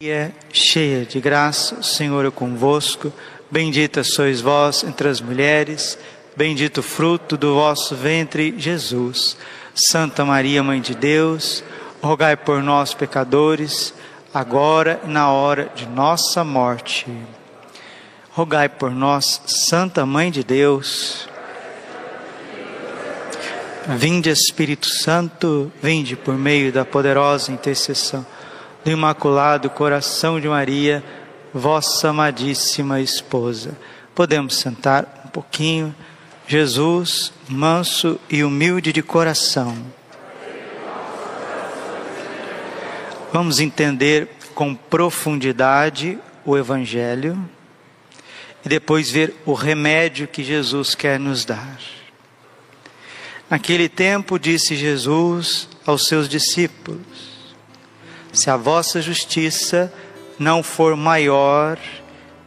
Maria, cheia de graça, o Senhor é convosco. Bendita sois vós entre as mulheres, bendito o fruto do vosso ventre, Jesus. Santa Maria, Mãe de Deus, rogai por nós, pecadores, agora e na hora de nossa morte. Rogai por nós, Santa Mãe de Deus. Vinde, Espírito Santo, vinde por meio da poderosa intercessão do Imaculado Coração de Maria, vossa amadíssima esposa. Podemos sentar um pouquinho. Jesus, manso e humilde de coração. Vamos entender com profundidade o Evangelho e depois ver o remédio que Jesus quer nos dar. Naquele tempo, disse Jesus aos seus discípulos: se a vossa justiça não for maior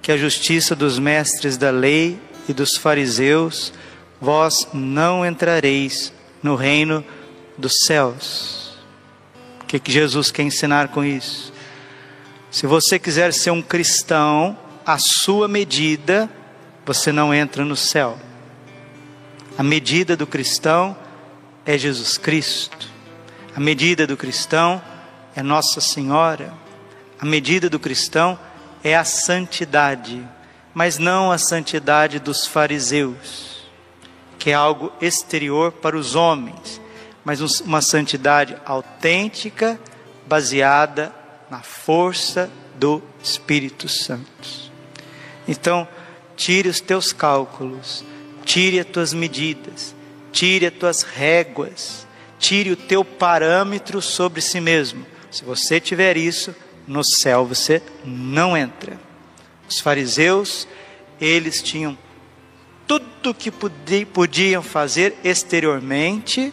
que a justiça dos mestres da lei e dos fariseus, vós não entrareis no reino dos céus. O que, que Jesus quer ensinar com isso? Se você quiser ser um cristão, a sua medida, você não entra no céu. A medida do cristão é Jesus Cristo. A medida do cristão é Nossa Senhora. A medida do cristão é a santidade, mas não a santidade dos fariseus, que é algo exterior para os homens, mas uma santidade autêntica, baseada na força do Espírito Santo. Então, tire os teus cálculos, tire as tuas medidas, tire as tuas réguas, tire o teu parâmetro sobre si mesmo se você tiver isso, no céu você não entra. Os fariseus, eles tinham tudo que podiam fazer exteriormente,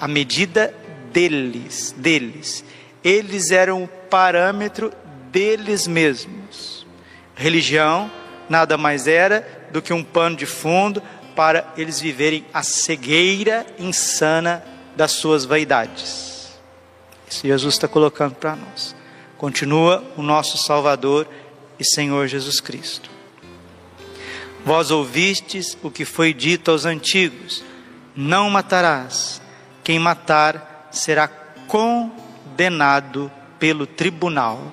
à medida deles, deles. Eles eram o parâmetro deles mesmos. Religião nada mais era do que um pano de fundo para eles viverem a cegueira insana das suas vaidades. Isso Jesus está colocando para nós. Continua o nosso Salvador e Senhor Jesus Cristo. Vós ouvistes o que foi dito aos antigos: Não matarás. Quem matar será condenado pelo tribunal.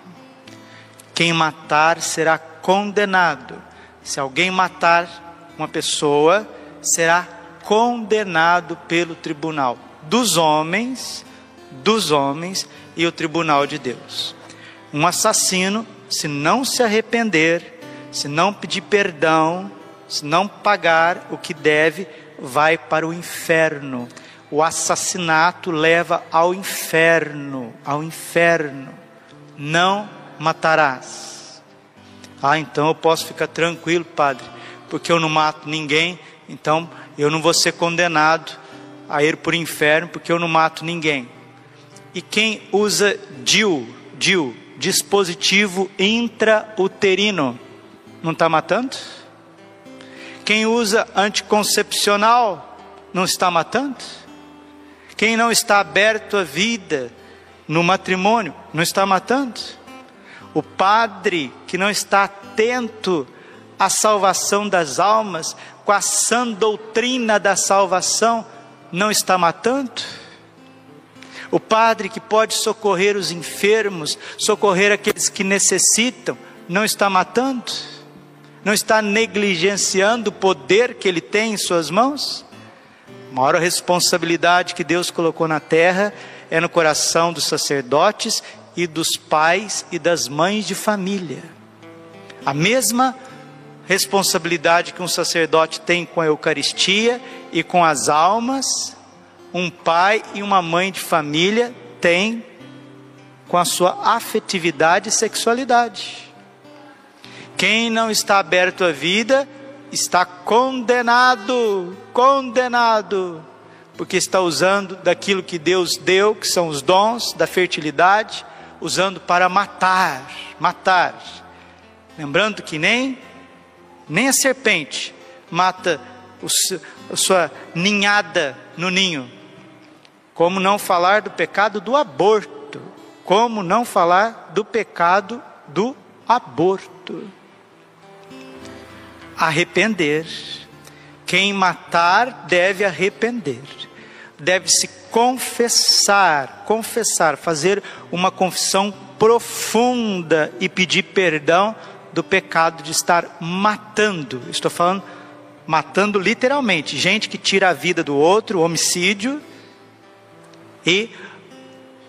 Quem matar será condenado. Se alguém matar uma pessoa, será condenado pelo tribunal dos homens dos homens e o tribunal de Deus. Um assassino, se não se arrepender, se não pedir perdão, se não pagar o que deve, vai para o inferno. O assassinato leva ao inferno, ao inferno. Não matarás. Ah, então eu posso ficar tranquilo, padre, porque eu não mato ninguém, então eu não vou ser condenado a ir para o inferno, porque eu não mato ninguém. E quem usa DIU, DIU, dispositivo intrauterino, não está matando? Quem usa anticoncepcional, não está matando? Quem não está aberto à vida no matrimônio, não está matando? O padre que não está atento à salvação das almas, com a sã doutrina da salvação, não está matando? O Padre que pode socorrer os enfermos, socorrer aqueles que necessitam, não está matando? Não está negligenciando o poder que ele tem em suas mãos? A maior responsabilidade que Deus colocou na terra é no coração dos sacerdotes e dos pais e das mães de família. A mesma responsabilidade que um sacerdote tem com a Eucaristia e com as almas, um pai e uma mãe de família têm com a sua afetividade e sexualidade. Quem não está aberto à vida está condenado, condenado, porque está usando daquilo que Deus deu, que são os dons da fertilidade, usando para matar, matar. Lembrando que nem nem a serpente mata a sua ninhada no ninho, como não falar do pecado do aborto? Como não falar do pecado do aborto. Arrepender. Quem matar deve arrepender, deve se confessar, confessar, fazer uma confissão profunda e pedir perdão do pecado de estar matando. Estou falando matando literalmente, gente que tira a vida do outro, homicídio, e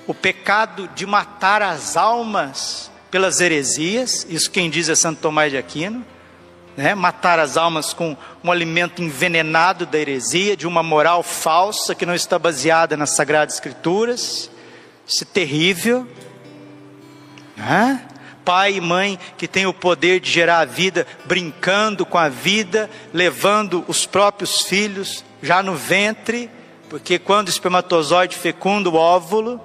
o pecado de matar as almas pelas heresias, isso quem diz é Santo Tomás de Aquino, né? matar as almas com um alimento envenenado da heresia, de uma moral falsa que não está baseada nas Sagradas Escrituras, isso é terrível. Né? Pai e mãe que tem o poder de gerar a vida, brincando com a vida, levando os próprios filhos já no ventre, porque quando o espermatozoide fecunda o óvulo,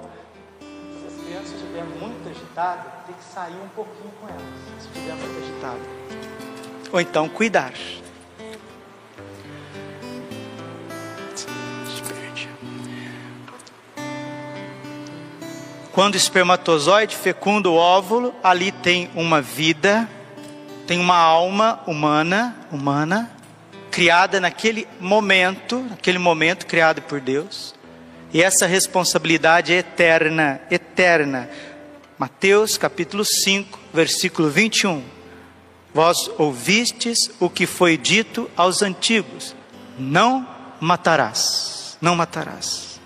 se as crianças estiverem muito agitadas, tem que sair um pouquinho com elas, se estiver muito agitada. Ou então cuidar. Quando o espermatozoide fecunda o óvulo, ali tem uma vida, tem uma alma humana, humana, criada naquele momento, naquele momento criada por Deus. E essa responsabilidade é eterna, eterna. Mateus capítulo 5, versículo 21. Vós ouvistes o que foi dito aos antigos: não matarás, não matarás.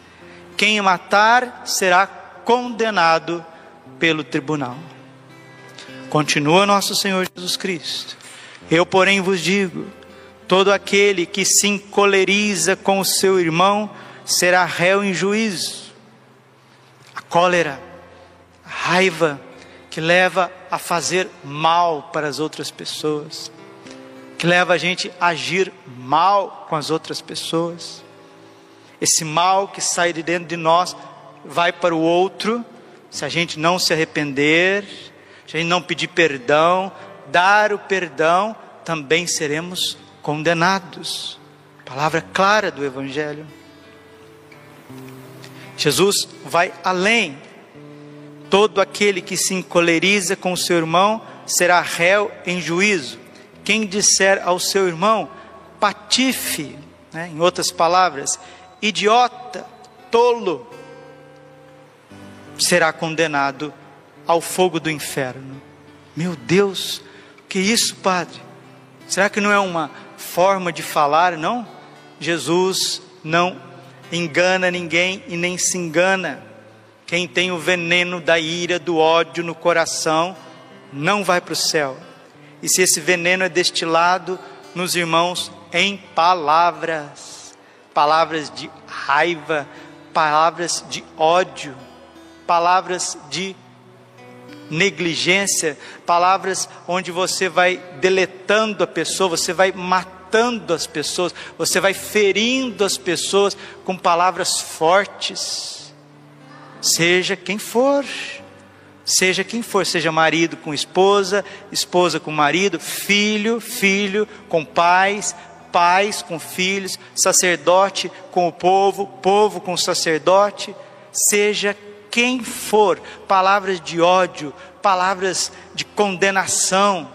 Quem matar será condenado pelo tribunal. Continua nosso Senhor Jesus Cristo. Eu, porém, vos digo: todo aquele que se encoleriza com o seu irmão será réu em juízo. A cólera, a raiva que leva a fazer mal para as outras pessoas, que leva a gente a agir mal com as outras pessoas. Esse mal que sai de dentro de nós vai para o outro, se a gente não se arrepender, se a gente não pedir perdão, dar o perdão, também seremos condenados. Palavra clara do Evangelho. Jesus vai além. Todo aquele que se encoleriza com seu irmão será réu em juízo. Quem disser ao seu irmão, patife, né, em outras palavras, idiota, tolo, será condenado ao fogo do inferno. Meu Deus, que isso, Padre? Será que não é uma forma de falar, não? Jesus não engana ninguém e nem se engana. Quem tem o veneno da ira, do ódio no coração, não vai para o céu. E se esse veneno é destilado nos irmãos em palavras, palavras de raiva, palavras de ódio, palavras de negligência, palavras onde você vai deletando a pessoa, você vai matando as pessoas, você vai ferindo as pessoas com palavras fortes. Seja quem for, seja quem for, seja marido com esposa, esposa com marido, filho, filho com pais, pais com filhos, sacerdote com o povo, povo com sacerdote, seja quem for, palavras de ódio, palavras de condenação.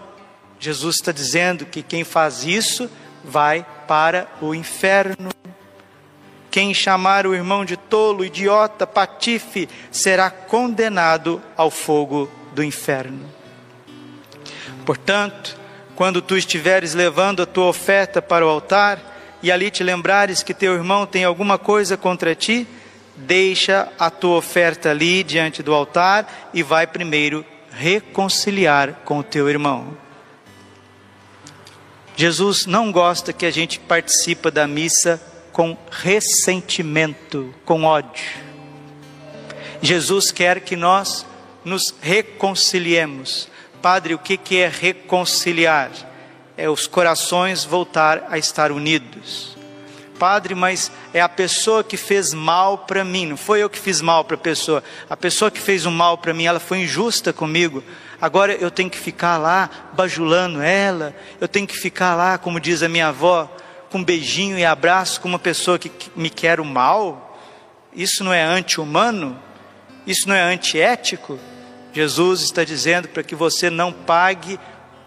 Jesus está dizendo que quem faz isso vai para o inferno. Quem chamar o irmão de tolo, idiota, patife, será condenado ao fogo do inferno. Portanto, quando tu estiveres levando a tua oferta para o altar e ali te lembrares que teu irmão tem alguma coisa contra ti, deixa a tua oferta ali diante do altar e vai primeiro reconciliar com o teu irmão. Jesus não gosta que a gente participe da missa com ressentimento, com ódio. Jesus quer que nós nos reconciliemos. Padre, o que é reconciliar? É os corações voltar a estar unidos. Padre, mas é a pessoa que fez mal para mim, não foi eu que fiz mal para a pessoa. A pessoa que fez o mal para mim, ela foi injusta comigo. Agora eu tenho que ficar lá bajulando ela, eu tenho que ficar lá, como diz a minha avó, com beijinho e abraço com uma pessoa que me quer o mal. Isso não é anti-humano? Isso não é antiético? Jesus está dizendo para que você não pague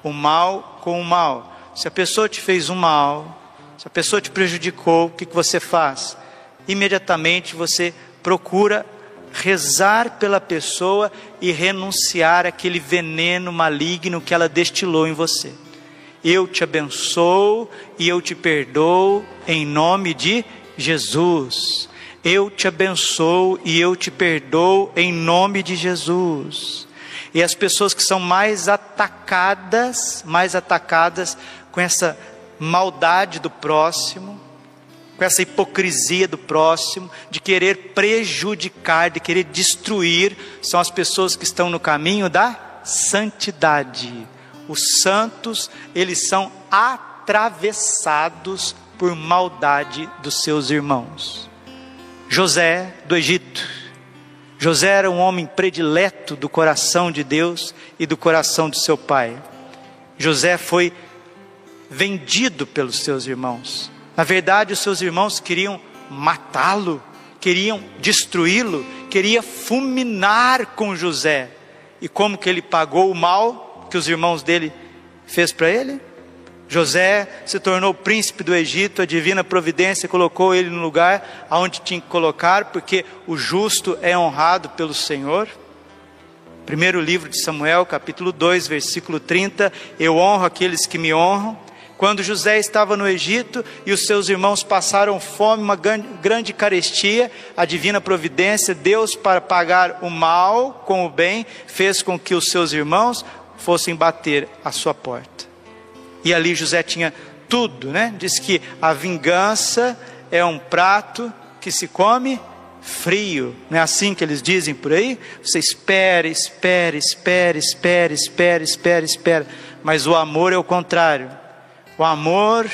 o mal com o mal. Se a pessoa te fez um mal, se a pessoa te prejudicou, o que, que você faz? Imediatamente você procura rezar pela pessoa e renunciar àquele veneno maligno que ela destilou em você. Eu te abençoo e eu te perdoo em nome de Jesus. Eu te abençoo e eu te perdoo em nome de Jesus. E as pessoas que são mais atacadas, mais atacadas com essa maldade do próximo, com essa hipocrisia do próximo, de querer prejudicar, de querer destruir, são as pessoas que estão no caminho da santidade. Os santos, eles são atravessados por maldade dos seus irmãos. José do Egito. José era um homem predileto do coração de Deus e do coração de seu pai. José foi vendido pelos seus irmãos. Na verdade, os seus irmãos queriam matá-lo, queriam destruí-lo, queria fulminar com José. E como que ele pagou o mal que os irmãos dele fez para ele? José se tornou príncipe do Egito, a divina providência colocou ele no lugar aonde tinha que colocar, porque o justo é honrado pelo Senhor. Primeiro livro de Samuel, capítulo 2, versículo 30, eu honro aqueles que me honram, quando José estava no Egito e os seus irmãos passaram fome, uma grande carestia, a divina providência, Deus, para pagar o mal com o bem, fez com que os seus irmãos fossem bater à sua porta. E ali José tinha tudo, né? Diz que a vingança é um prato que se come frio, não é assim que eles dizem por aí? Você espera, espera, espera, espera, espera, espera, espera, mas o amor é o contrário o amor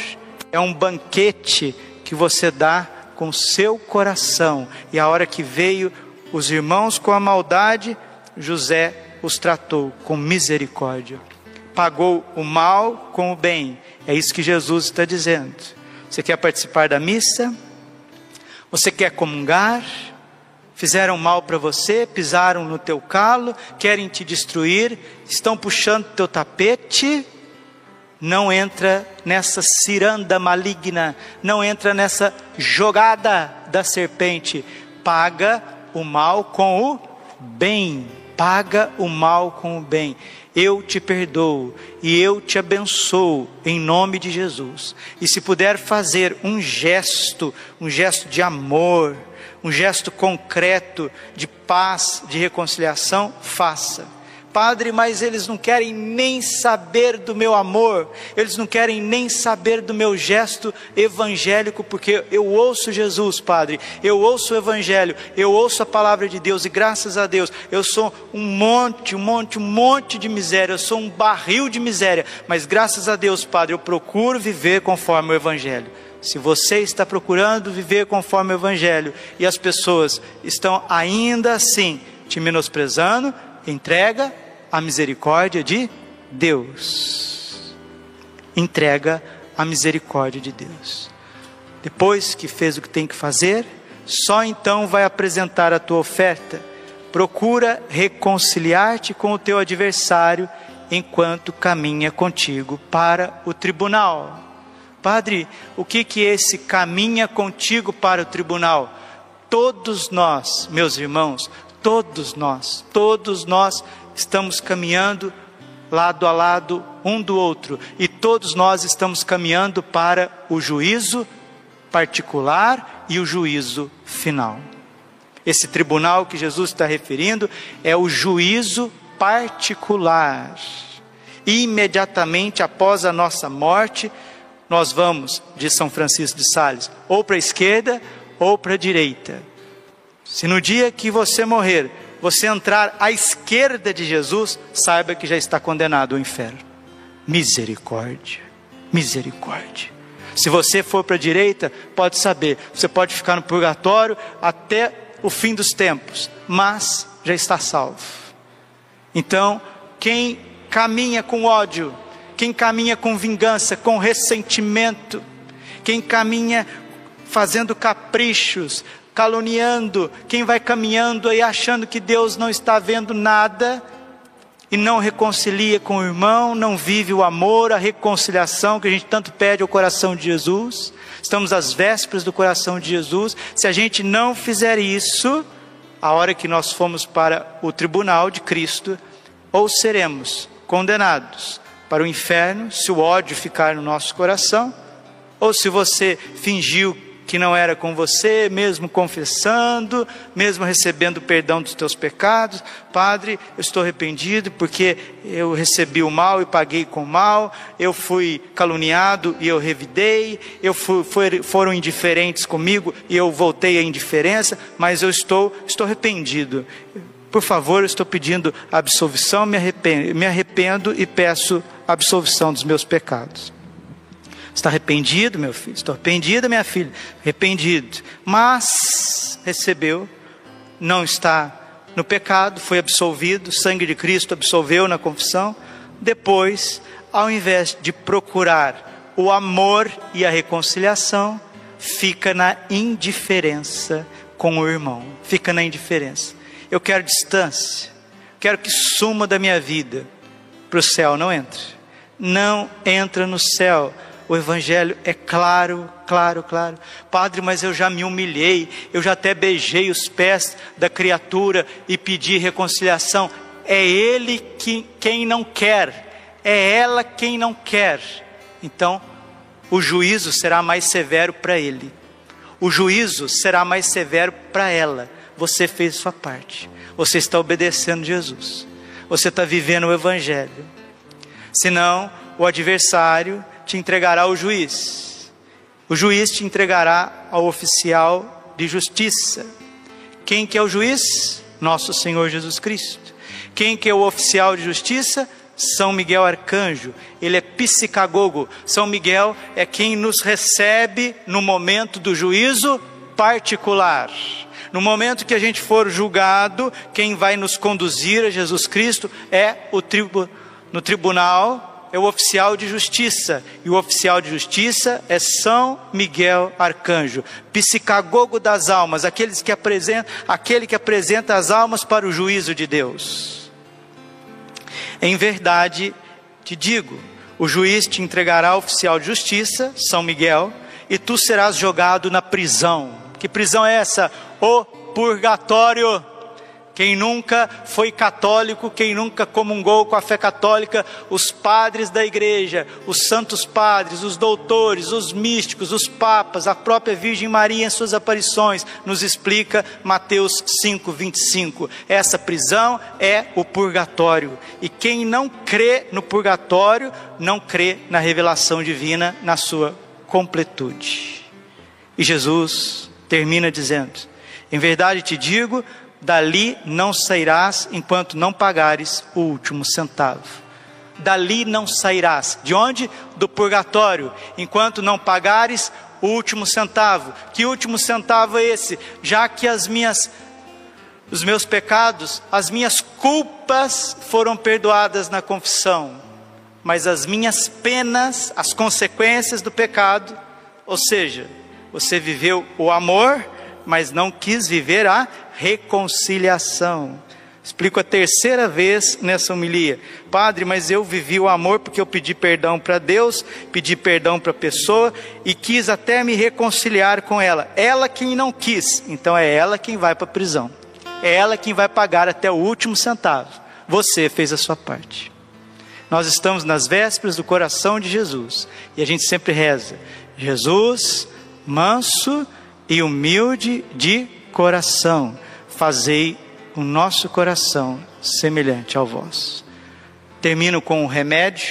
é um banquete que você dá com seu coração. E a hora que veio os irmãos com a maldade, José os tratou com misericórdia. Pagou o mal com o bem. É isso que Jesus está dizendo. Você quer participar da missa? Você quer comungar? Fizeram mal para você, pisaram no teu calo, querem te destruir, estão puxando teu tapete não entra nessa ciranda maligna, não entra nessa jogada da serpente. Paga o mal com o bem. Paga o mal com o bem. Eu te perdoo e eu te abençoo em nome de Jesus. E se puder fazer um gesto, um gesto de amor, um gesto concreto de paz, de reconciliação, faça Padre, mas eles não querem nem saber do meu amor, eles não querem nem saber do meu gesto evangélico, porque eu ouço Jesus, Padre, eu ouço o Evangelho, eu ouço a palavra de Deus, e graças a Deus, eu sou um monte, um monte, um monte de miséria, eu sou um barril de miséria, mas graças a Deus, Padre, eu procuro viver conforme o Evangelho. Se você está procurando viver conforme o Evangelho e as pessoas estão ainda assim te menosprezando, entrega a misericórdia de Deus. Entrega a misericórdia de Deus. Depois que fez o que tem que fazer, só então vai apresentar a tua oferta. Procura reconciliar-te com o teu adversário enquanto caminha contigo para o tribunal. Padre, o que que esse caminha contigo para o tribunal? Todos nós, meus irmãos, Todos nós, todos nós estamos caminhando lado a lado um do outro e todos nós estamos caminhando para o juízo particular e o juízo final. Esse tribunal que Jesus está referindo é o juízo particular. Imediatamente após a nossa morte, nós vamos de São Francisco de Sales ou para a esquerda ou para a direita. Se no dia que você morrer, você entrar à esquerda de Jesus, saiba que já está condenado ao inferno. Misericórdia, misericórdia. Se você for para a direita, pode saber, você pode ficar no purgatório até o fim dos tempos, mas já está salvo. Então, quem caminha com ódio, quem caminha com vingança, com ressentimento, quem caminha fazendo caprichos, caluniando, quem vai caminhando aí achando que Deus não está vendo nada, e não reconcilia com o irmão, não vive o amor, a reconciliação que a gente tanto pede ao coração de Jesus. Estamos às vésperas do coração de Jesus. Se a gente não fizer isso, a hora que nós formos para o tribunal de Cristo, ou seremos condenados para o inferno, se o ódio ficar no nosso coração, ou se você fingiu que não era com você, mesmo confessando, mesmo recebendo perdão dos teus pecados. Padre, eu estou arrependido porque eu recebi o mal e paguei com o mal, eu fui caluniado e eu revidei, eu fui, foram indiferentes comigo e eu voltei à indiferença, mas eu estou, estou arrependido. Por favor, eu estou pedindo absolvição, me arrependo, me arrependo e peço absolvição dos meus pecados. Está arrependido, meu filho? Estou arrependida, minha filha? Arrependido. Mas recebeu, não está no pecado, foi absolvido, o sangue de Cristo absolveu na confissão. Depois, ao invés de procurar o amor e a reconciliação, fica na indiferença com o irmão, fica na indiferença. Eu quero distância, quero que suma da minha vida para o céu, não entre. Não entra no céu o Evangelho é claro, claro, claro. Padre, mas eu já me humilhei, eu já até beijei os pés da criatura e pedi reconciliação. É ele que, quem não quer, é ela quem não quer. Então, o juízo será mais severo para ele, o juízo será mais severo para ela. Você fez sua parte, você está obedecendo Jesus, você está vivendo o Evangelho. Senão, o adversário te entregará ao juiz. O juiz te entregará ao oficial de justiça. Quem que é o juiz? Nosso Senhor Jesus Cristo. Quem que é o oficial de justiça? São Miguel Arcanjo, ele é psicagogo. São Miguel é quem nos recebe no momento do juízo particular. No momento que a gente for julgado, quem vai nos conduzir a Jesus Cristo é o no tribunal é o oficial de justiça, e o oficial de justiça é São Miguel Arcanjo, psicagogo das almas, aqueles que apresenta, aquele que apresenta as almas para o juízo de Deus. Em verdade, te digo, o juiz te entregará ao oficial de justiça, São Miguel, e tu serás jogado na prisão. Que prisão é essa? O purgatório. Quem nunca foi católico, quem nunca comungou com a fé católica, os padres da igreja, os santos padres, os doutores, os místicos, os papas, a própria Virgem Maria em suas aparições, nos explica Mateus 5, 25. Essa prisão é o purgatório. E quem não crê no purgatório, não crê na revelação divina na sua completude. E Jesus termina dizendo: Em verdade te digo, dali não sairás enquanto não pagares o último centavo. Dali não sairás. De onde? Do purgatório, enquanto não pagares o último centavo. Que último centavo é esse? Já que as minhas os meus pecados, as minhas culpas foram perdoadas na confissão, mas as minhas penas, as consequências do pecado, ou seja, você viveu o amor, mas não quis viver a reconciliação. Explico a terceira vez nessa homilia. Padre, mas eu vivi o amor porque eu pedi perdão para Deus, pedi perdão para a pessoa e quis até me reconciliar com ela. Ela quem não quis, então é ela quem vai para a prisão. É ela quem vai pagar até o último centavo. Você fez a sua parte. Nós estamos nas vésperas do coração de Jesus e a gente sempre reza: Jesus, manso e humilde de coração fazei o nosso coração semelhante ao vosso. Termino com um remédio,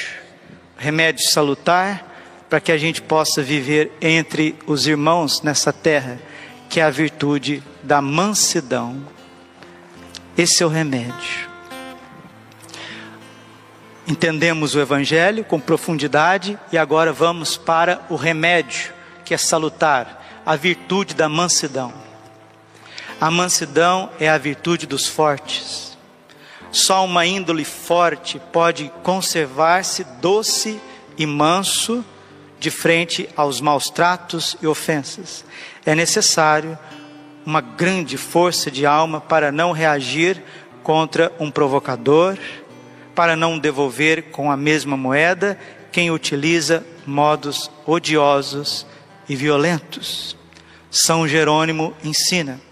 remédio salutar, para que a gente possa viver entre os irmãos nessa terra, que é a virtude da mansidão. Esse é o remédio. Entendemos o Evangelho com profundidade e agora vamos para o remédio, que é salutar, a virtude da mansidão. A mansidão é a virtude dos fortes. Só uma índole forte pode conservar-se doce e manso de frente aos maus tratos e ofensas. É necessário uma grande força de alma para não reagir contra um provocador, para não devolver com a mesma moeda quem utiliza modos odiosos e violentos. São Jerônimo ensina: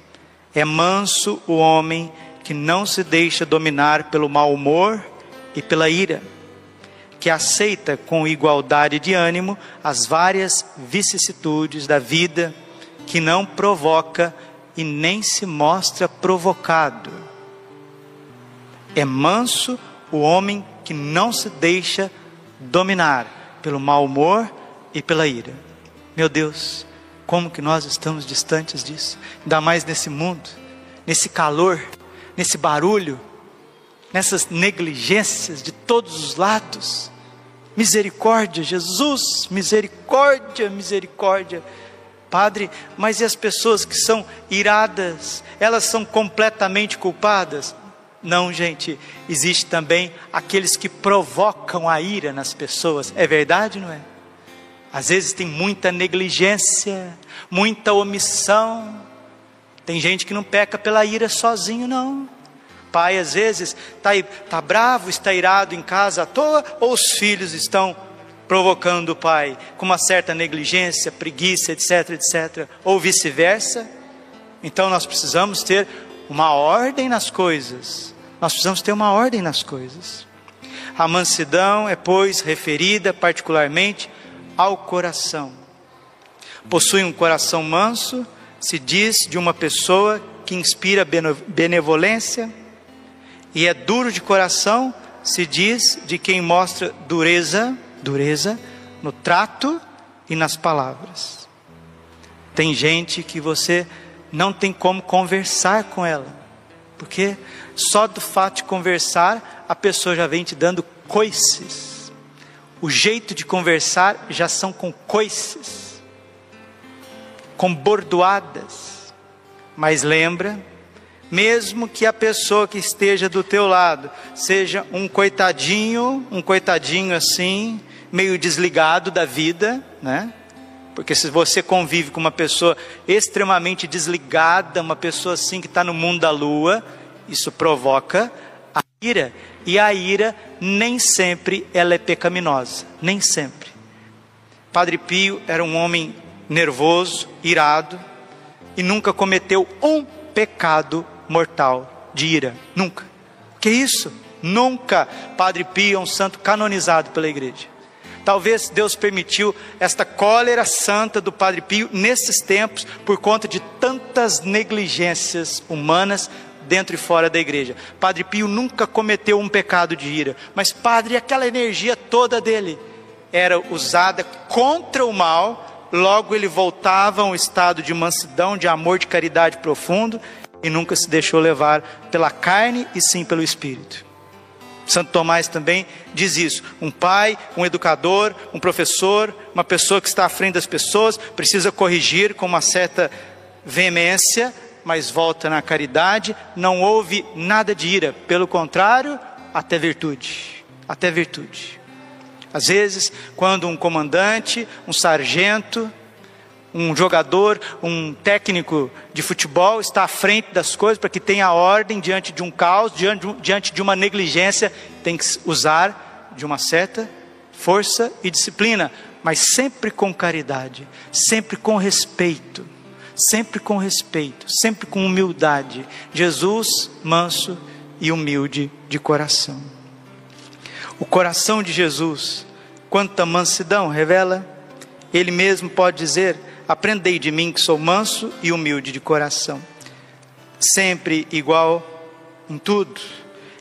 é manso o homem que não se deixa dominar pelo mau humor e pela ira, que aceita com igualdade de ânimo as várias vicissitudes da vida, que não provoca e nem se mostra provocado. É manso o homem que não se deixa dominar pelo mau humor e pela ira. Meu Deus, como que nós estamos distantes disso? Ainda mais nesse mundo, nesse calor, nesse barulho, nessas negligências de todos os lados. Misericórdia, Jesus, misericórdia, misericórdia. Padre, mas e as pessoas que são iradas, elas são completamente culpadas? Não, gente, existe também aqueles que provocam a ira nas pessoas. É verdade, não é? Às vezes tem muita negligência, muita omissão. Tem gente que não peca pela ira sozinho, não. Pai, às vezes, está tá bravo, está irado em casa à toa, ou os filhos estão provocando o pai com uma certa negligência, preguiça, etc, etc, ou vice-versa. Então nós precisamos ter uma ordem nas coisas. Nós precisamos ter uma ordem nas coisas. A mansidão é, pois, referida particularmente ao coração. Possui um coração manso, se diz de uma pessoa que inspira benevolência, e é duro de coração, se diz de quem mostra dureza, dureza no trato e nas palavras. Tem gente que você não tem como conversar com ela, porque só do fato de conversar, a pessoa já vem te dando coices o jeito de conversar já são com coices, com bordoadas. Mas lembra, mesmo que a pessoa que esteja do teu lado seja um coitadinho, um coitadinho assim, meio desligado da vida, né? Porque se você convive com uma pessoa extremamente desligada, uma pessoa assim que está no mundo da lua, isso provoca ira. E a ira nem sempre ela é pecaminosa, nem sempre. Padre Pio era um homem nervoso, irado e nunca cometeu um pecado mortal de ira, nunca. Que isso? Nunca. Padre Pio é um santo canonizado pela igreja. Talvez Deus permitiu esta cólera santa do Padre Pio nesses tempos por conta de tantas negligências humanas dentro e fora da igreja. Padre Pio nunca cometeu um pecado de ira, mas Padre, aquela energia toda dele era usada contra o mal, logo ele voltava a um estado de mansidão, de amor, de caridade profundo e nunca se deixou levar pela carne e sim pelo espírito. Santo Tomás também diz isso. Um pai, um educador, um professor, uma pessoa que está à frente das pessoas, precisa corrigir com uma certa veemência, mas volta na caridade, não houve nada de ira, pelo contrário, até virtude, até virtude. Às vezes, quando um comandante, um sargento, um jogador, um técnico de futebol está à frente das coisas para que tenha ordem diante de um caos, diante, de uma negligência, tem que usar de uma certa força e disciplina, mas sempre com caridade, sempre com respeito sempre com respeito, sempre com humildade. Jesus, manso e humilde de coração. O coração de Jesus, quanta mansidão revela, ele mesmo pode dizer: Aprendei de mim que sou manso e humilde de coração. Sempre igual em tudo,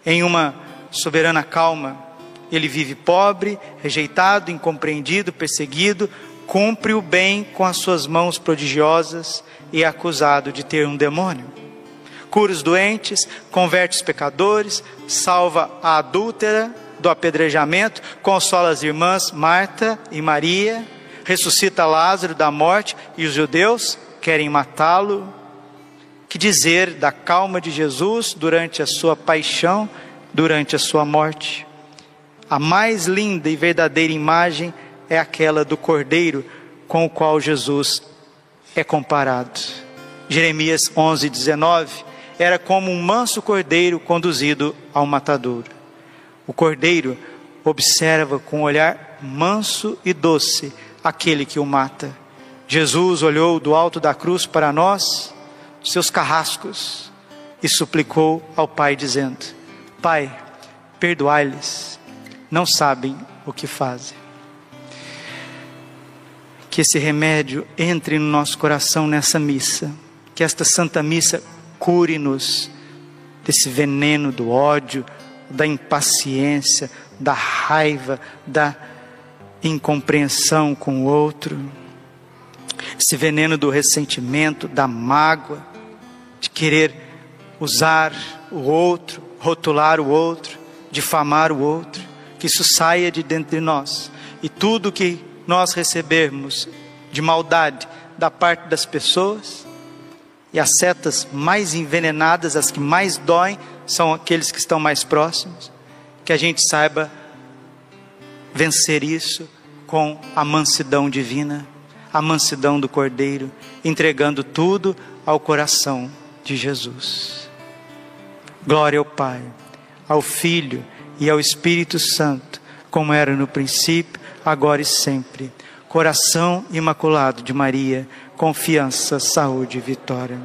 em uma soberana calma. Ele vive pobre, rejeitado, incompreendido, perseguido, cumpre o bem com as suas mãos prodigiosas e é acusado de ter um demônio. Cura os doentes, converte os pecadores, salva a adúltera do apedrejamento, consola as irmãs Marta e Maria, ressuscita Lázaro da morte e os judeus querem matá-lo. Que dizer da calma de Jesus durante a sua paixão, durante a sua morte? A mais linda e verdadeira imagem é aquela do cordeiro com o qual Jesus é comparado. Jeremias 11, 19 era como um manso cordeiro conduzido ao matadouro. O cordeiro observa com um olhar manso e doce aquele que o mata. Jesus olhou do alto da cruz para nós, seus carrascos, e suplicou ao Pai, dizendo: Pai, perdoai-lhes, não sabem o que fazem. Que esse remédio entre no nosso coração nessa missa, que esta Santa Missa cure-nos desse veneno do ódio, da impaciência, da raiva, da incompreensão com o outro, esse veneno do ressentimento, da mágoa, de querer usar o outro, rotular o outro, difamar o outro, que isso saia de dentro de nós. E tudo que nós recebermos de maldade da parte das pessoas e as setas mais envenenadas, as que mais doem, são aqueles que estão mais próximos, que a gente saiba vencer isso com a mansidão divina, a mansidão do Cordeiro, entregando tudo ao coração de Jesus. Glória ao Pai, ao Filho e ao Espírito Santo, como era no princípio, agora e sempre. Coração imaculado de Maria, confiança, saúde e vitória.